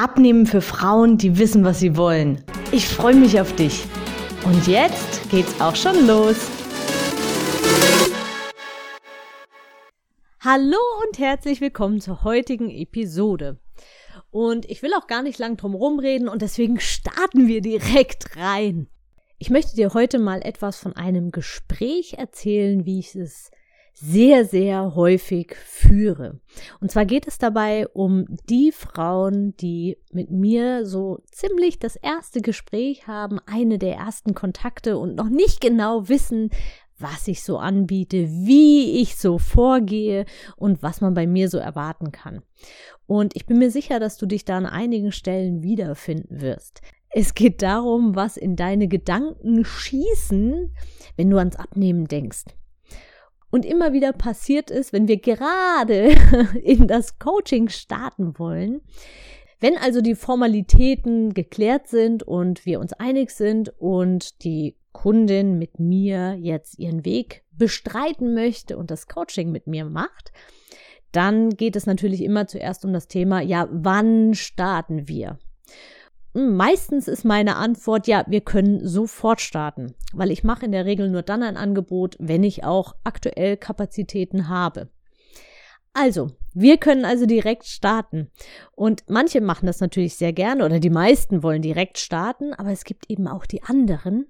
Abnehmen für Frauen, die wissen, was sie wollen. Ich freue mich auf dich. Und jetzt geht's auch schon los. Hallo und herzlich willkommen zur heutigen Episode. Und ich will auch gar nicht lang drum rumreden und deswegen starten wir direkt rein. Ich möchte dir heute mal etwas von einem Gespräch erzählen, wie ich es sehr, sehr häufig führe. Und zwar geht es dabei um die Frauen, die mit mir so ziemlich das erste Gespräch haben, eine der ersten Kontakte und noch nicht genau wissen, was ich so anbiete, wie ich so vorgehe und was man bei mir so erwarten kann. Und ich bin mir sicher, dass du dich da an einigen Stellen wiederfinden wirst. Es geht darum, was in deine Gedanken schießen, wenn du ans Abnehmen denkst und immer wieder passiert ist, wenn wir gerade in das Coaching starten wollen. Wenn also die Formalitäten geklärt sind und wir uns einig sind und die Kundin mit mir jetzt ihren Weg bestreiten möchte und das Coaching mit mir macht, dann geht es natürlich immer zuerst um das Thema, ja, wann starten wir? Meistens ist meine Antwort, ja, wir können sofort starten, weil ich mache in der Regel nur dann ein Angebot, wenn ich auch aktuell Kapazitäten habe. Also, wir können also direkt starten. Und manche machen das natürlich sehr gerne oder die meisten wollen direkt starten, aber es gibt eben auch die anderen,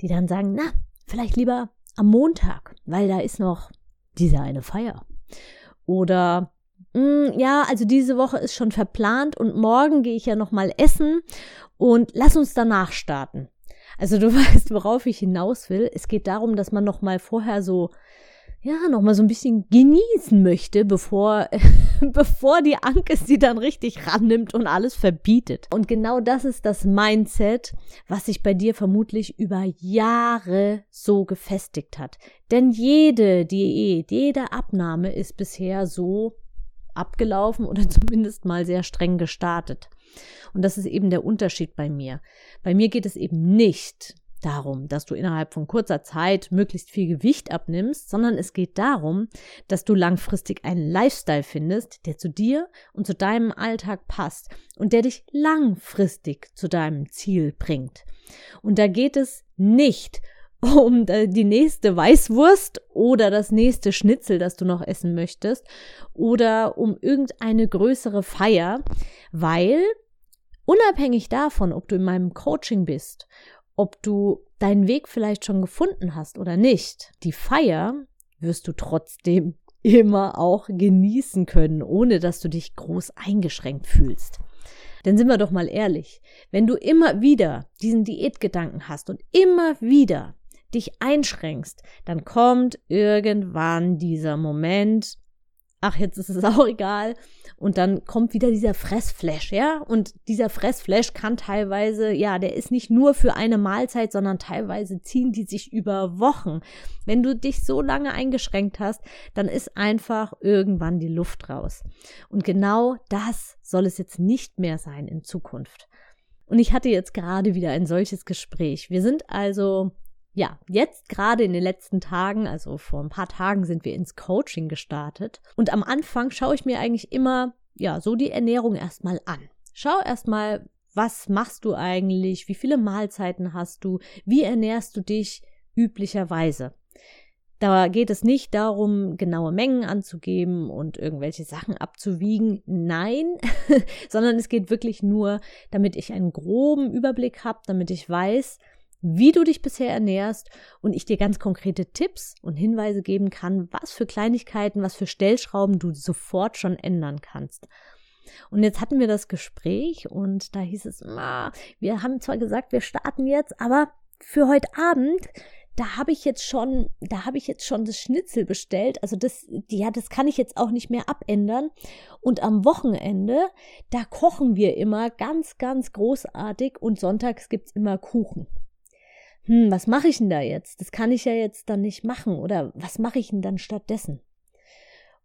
die dann sagen, na, vielleicht lieber am Montag, weil da ist noch diese eine Feier. Oder ja, also diese Woche ist schon verplant und morgen gehe ich ja noch mal essen und lass uns danach starten. Also du weißt, worauf ich hinaus will. Es geht darum, dass man noch mal vorher so ja, noch mal so ein bisschen genießen möchte, bevor bevor die Anke sie dann richtig rannimmt und alles verbietet. Und genau das ist das Mindset, was sich bei dir vermutlich über Jahre so gefestigt hat. Denn jede Diät, jede Abnahme ist bisher so abgelaufen oder zumindest mal sehr streng gestartet. Und das ist eben der Unterschied bei mir. Bei mir geht es eben nicht darum, dass du innerhalb von kurzer Zeit möglichst viel Gewicht abnimmst, sondern es geht darum, dass du langfristig einen Lifestyle findest, der zu dir und zu deinem Alltag passt und der dich langfristig zu deinem Ziel bringt. Und da geht es nicht um die nächste Weißwurst oder das nächste Schnitzel, das du noch essen möchtest oder um irgendeine größere Feier, weil unabhängig davon, ob du in meinem Coaching bist, ob du deinen Weg vielleicht schon gefunden hast oder nicht, die Feier wirst du trotzdem immer auch genießen können, ohne dass du dich groß eingeschränkt fühlst. Denn sind wir doch mal ehrlich, wenn du immer wieder diesen Diätgedanken hast und immer wieder dich einschränkst, dann kommt irgendwann dieser Moment, ach, jetzt ist es auch egal. Und dann kommt wieder dieser Fressflash, ja? Und dieser Fressflash kann teilweise, ja, der ist nicht nur für eine Mahlzeit, sondern teilweise ziehen die sich über Wochen. Wenn du dich so lange eingeschränkt hast, dann ist einfach irgendwann die Luft raus. Und genau das soll es jetzt nicht mehr sein in Zukunft. Und ich hatte jetzt gerade wieder ein solches Gespräch. Wir sind also ja, jetzt gerade in den letzten Tagen, also vor ein paar Tagen sind wir ins Coaching gestartet. Und am Anfang schaue ich mir eigentlich immer, ja, so die Ernährung erstmal an. Schau erstmal, was machst du eigentlich? Wie viele Mahlzeiten hast du? Wie ernährst du dich üblicherweise? Da geht es nicht darum, genaue Mengen anzugeben und irgendwelche Sachen abzuwiegen. Nein, sondern es geht wirklich nur, damit ich einen groben Überblick habe, damit ich weiß, wie du dich bisher ernährst und ich dir ganz konkrete Tipps und Hinweise geben kann, was für Kleinigkeiten, was für Stellschrauben du sofort schon ändern kannst. Und jetzt hatten wir das Gespräch und da hieß es, wir haben zwar gesagt, wir starten jetzt, aber für heute Abend, da habe ich jetzt schon, da habe ich jetzt schon das Schnitzel bestellt. Also das, ja, das kann ich jetzt auch nicht mehr abändern. Und am Wochenende, da kochen wir immer ganz, ganz großartig und sonntags gibt's immer Kuchen. Hm, was mache ich denn da jetzt? Das kann ich ja jetzt dann nicht machen. Oder was mache ich denn dann stattdessen?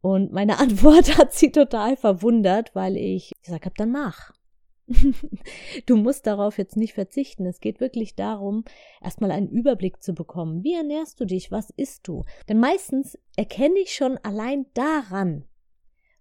Und meine Antwort hat sie total verwundert, weil ich gesagt habe, dann mach. du musst darauf jetzt nicht verzichten. Es geht wirklich darum, erstmal einen Überblick zu bekommen. Wie ernährst du dich? Was isst du? Denn meistens erkenne ich schon allein daran,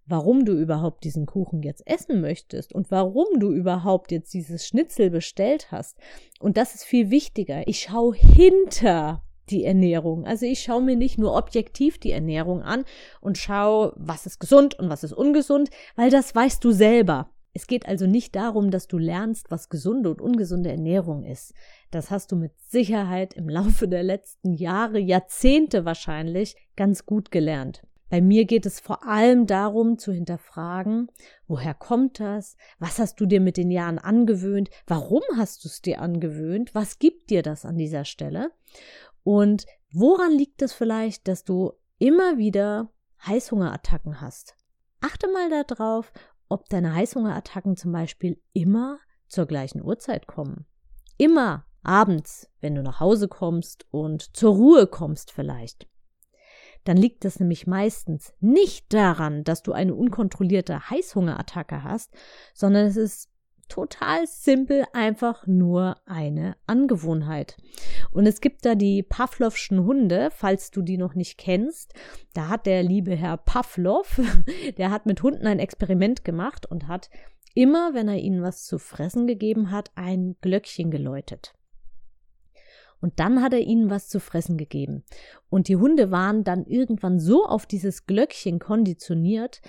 warum du überhaupt diesen Kuchen jetzt essen möchtest und warum du überhaupt jetzt dieses Schnitzel bestellt hast. Und das ist viel wichtiger. Ich schaue hinter die Ernährung. Also ich schaue mir nicht nur objektiv die Ernährung an und schaue, was ist gesund und was ist ungesund, weil das weißt du selber. Es geht also nicht darum, dass du lernst, was gesunde und ungesunde Ernährung ist. Das hast du mit Sicherheit im Laufe der letzten Jahre, Jahrzehnte wahrscheinlich ganz gut gelernt. Bei mir geht es vor allem darum zu hinterfragen, woher kommt das? Was hast du dir mit den Jahren angewöhnt? Warum hast du es dir angewöhnt? Was gibt dir das an dieser Stelle? Und woran liegt es vielleicht, dass du immer wieder Heißhungerattacken hast? Achte mal darauf, ob deine Heißhungerattacken zum Beispiel immer zur gleichen Uhrzeit kommen. Immer abends, wenn du nach Hause kommst und zur Ruhe kommst vielleicht. Dann liegt das nämlich meistens nicht daran, dass du eine unkontrollierte Heißhungerattacke hast, sondern es ist total simpel einfach nur eine Angewohnheit. Und es gibt da die Pavlovschen Hunde, falls du die noch nicht kennst. Da hat der liebe Herr Pavlov, der hat mit Hunden ein Experiment gemacht und hat immer, wenn er ihnen was zu fressen gegeben hat, ein Glöckchen geläutet. Und dann hat er ihnen was zu fressen gegeben. Und die Hunde waren dann irgendwann so auf dieses Glöckchen konditioniert,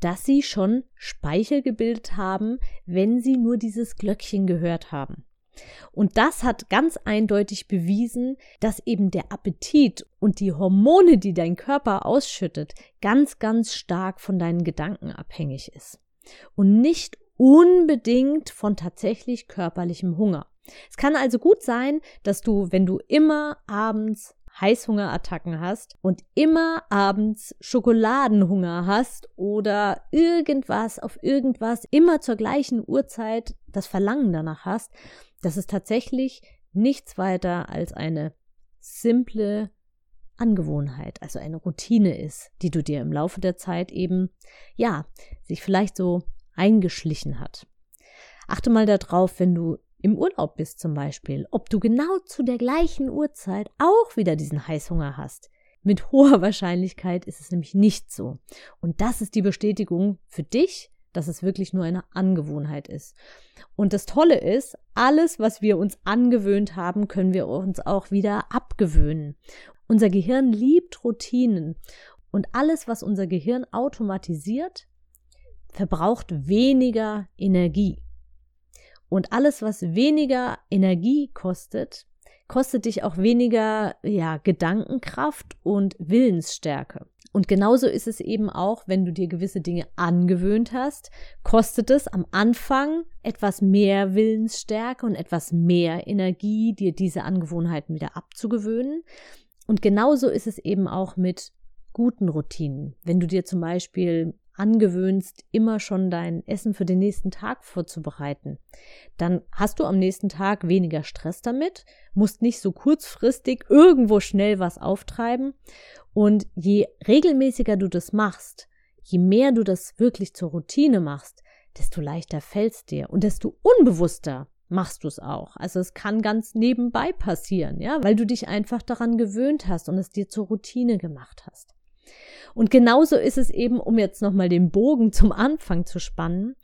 dass sie schon Speichel gebildet haben, wenn sie nur dieses Glöckchen gehört haben. Und das hat ganz eindeutig bewiesen, dass eben der Appetit und die Hormone, die dein Körper ausschüttet, ganz, ganz stark von deinen Gedanken abhängig ist. Und nicht unbedingt von tatsächlich körperlichem Hunger. Es kann also gut sein, dass du, wenn du immer abends Heißhungerattacken hast und immer abends Schokoladenhunger hast oder irgendwas auf irgendwas immer zur gleichen Uhrzeit das Verlangen danach hast, dass es tatsächlich nichts weiter als eine simple Angewohnheit, also eine Routine ist, die du dir im Laufe der Zeit eben, ja, sich vielleicht so eingeschlichen hat. Achte mal darauf, wenn du im Urlaub bist zum Beispiel, ob du genau zu der gleichen Uhrzeit auch wieder diesen Heißhunger hast. Mit hoher Wahrscheinlichkeit ist es nämlich nicht so. Und das ist die Bestätigung für dich, dass es wirklich nur eine Angewohnheit ist. Und das Tolle ist, alles, was wir uns angewöhnt haben, können wir uns auch wieder abgewöhnen. Unser Gehirn liebt Routinen und alles, was unser Gehirn automatisiert, verbraucht weniger Energie. Und alles, was weniger Energie kostet, kostet dich auch weniger ja, Gedankenkraft und Willensstärke. Und genauso ist es eben auch, wenn du dir gewisse Dinge angewöhnt hast, kostet es am Anfang etwas mehr Willensstärke und etwas mehr Energie, dir diese Angewohnheiten wieder abzugewöhnen. Und genauso ist es eben auch mit guten Routinen. Wenn du dir zum Beispiel angewöhnst, immer schon dein Essen für den nächsten Tag vorzubereiten, dann hast du am nächsten Tag weniger Stress damit, musst nicht so kurzfristig irgendwo schnell was auftreiben. Und je regelmäßiger du das machst, je mehr du das wirklich zur Routine machst, desto leichter fällt's dir und desto unbewusster machst du es auch. Also es kann ganz nebenbei passieren, ja, weil du dich einfach daran gewöhnt hast und es dir zur Routine gemacht hast. Und genauso ist es eben, um jetzt nochmal den Bogen zum Anfang zu spannen,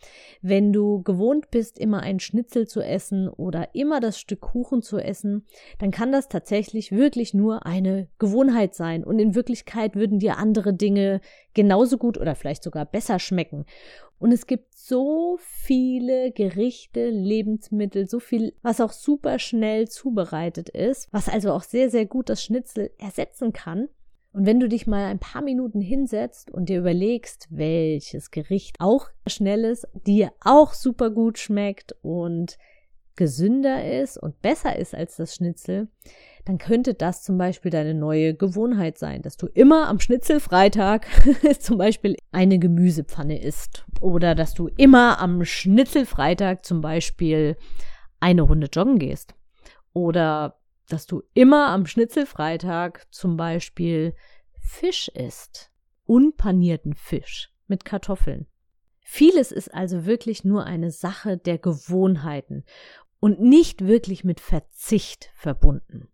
wenn du gewohnt bist, immer ein Schnitzel zu essen oder immer das Stück Kuchen zu essen, dann kann das tatsächlich wirklich nur eine Gewohnheit sein. Und in Wirklichkeit würden dir andere Dinge genauso gut oder vielleicht sogar besser schmecken. Und es gibt so viele Gerichte, Lebensmittel, so viel, was auch super schnell zubereitet ist, was also auch sehr, sehr gut das Schnitzel ersetzen kann. Und wenn du dich mal ein paar Minuten hinsetzt und dir überlegst, welches Gericht auch schnell ist, dir auch super gut schmeckt und gesünder ist und besser ist als das Schnitzel, dann könnte das zum Beispiel deine neue Gewohnheit sein, dass du immer am Schnitzelfreitag zum Beispiel eine Gemüsepfanne isst oder dass du immer am Schnitzelfreitag zum Beispiel eine Runde joggen gehst oder dass du immer am Schnitzelfreitag zum Beispiel Fisch isst, unpanierten Fisch mit Kartoffeln. Vieles ist also wirklich nur eine Sache der Gewohnheiten und nicht wirklich mit Verzicht verbunden.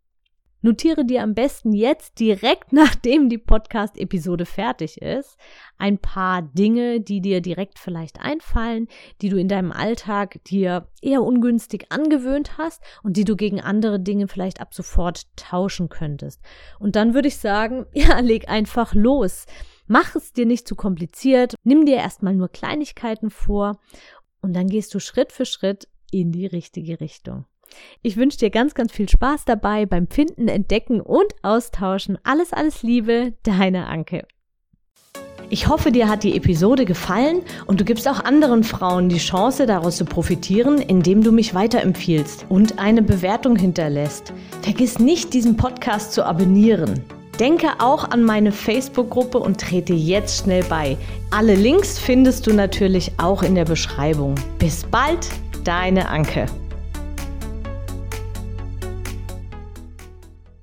Notiere dir am besten jetzt direkt nachdem die Podcast-Episode fertig ist, ein paar Dinge, die dir direkt vielleicht einfallen, die du in deinem Alltag dir eher ungünstig angewöhnt hast und die du gegen andere Dinge vielleicht ab sofort tauschen könntest. Und dann würde ich sagen, ja, leg einfach los. Mach es dir nicht zu kompliziert, nimm dir erstmal nur Kleinigkeiten vor und dann gehst du Schritt für Schritt in die richtige Richtung. Ich wünsche dir ganz, ganz viel Spaß dabei beim Finden, Entdecken und Austauschen. Alles, alles Liebe, deine Anke. Ich hoffe, dir hat die Episode gefallen und du gibst auch anderen Frauen die Chance, daraus zu profitieren, indem du mich weiterempfiehlst und eine Bewertung hinterlässt. Vergiss nicht, diesen Podcast zu abonnieren. Denke auch an meine Facebook-Gruppe und trete jetzt schnell bei. Alle Links findest du natürlich auch in der Beschreibung. Bis bald, deine Anke.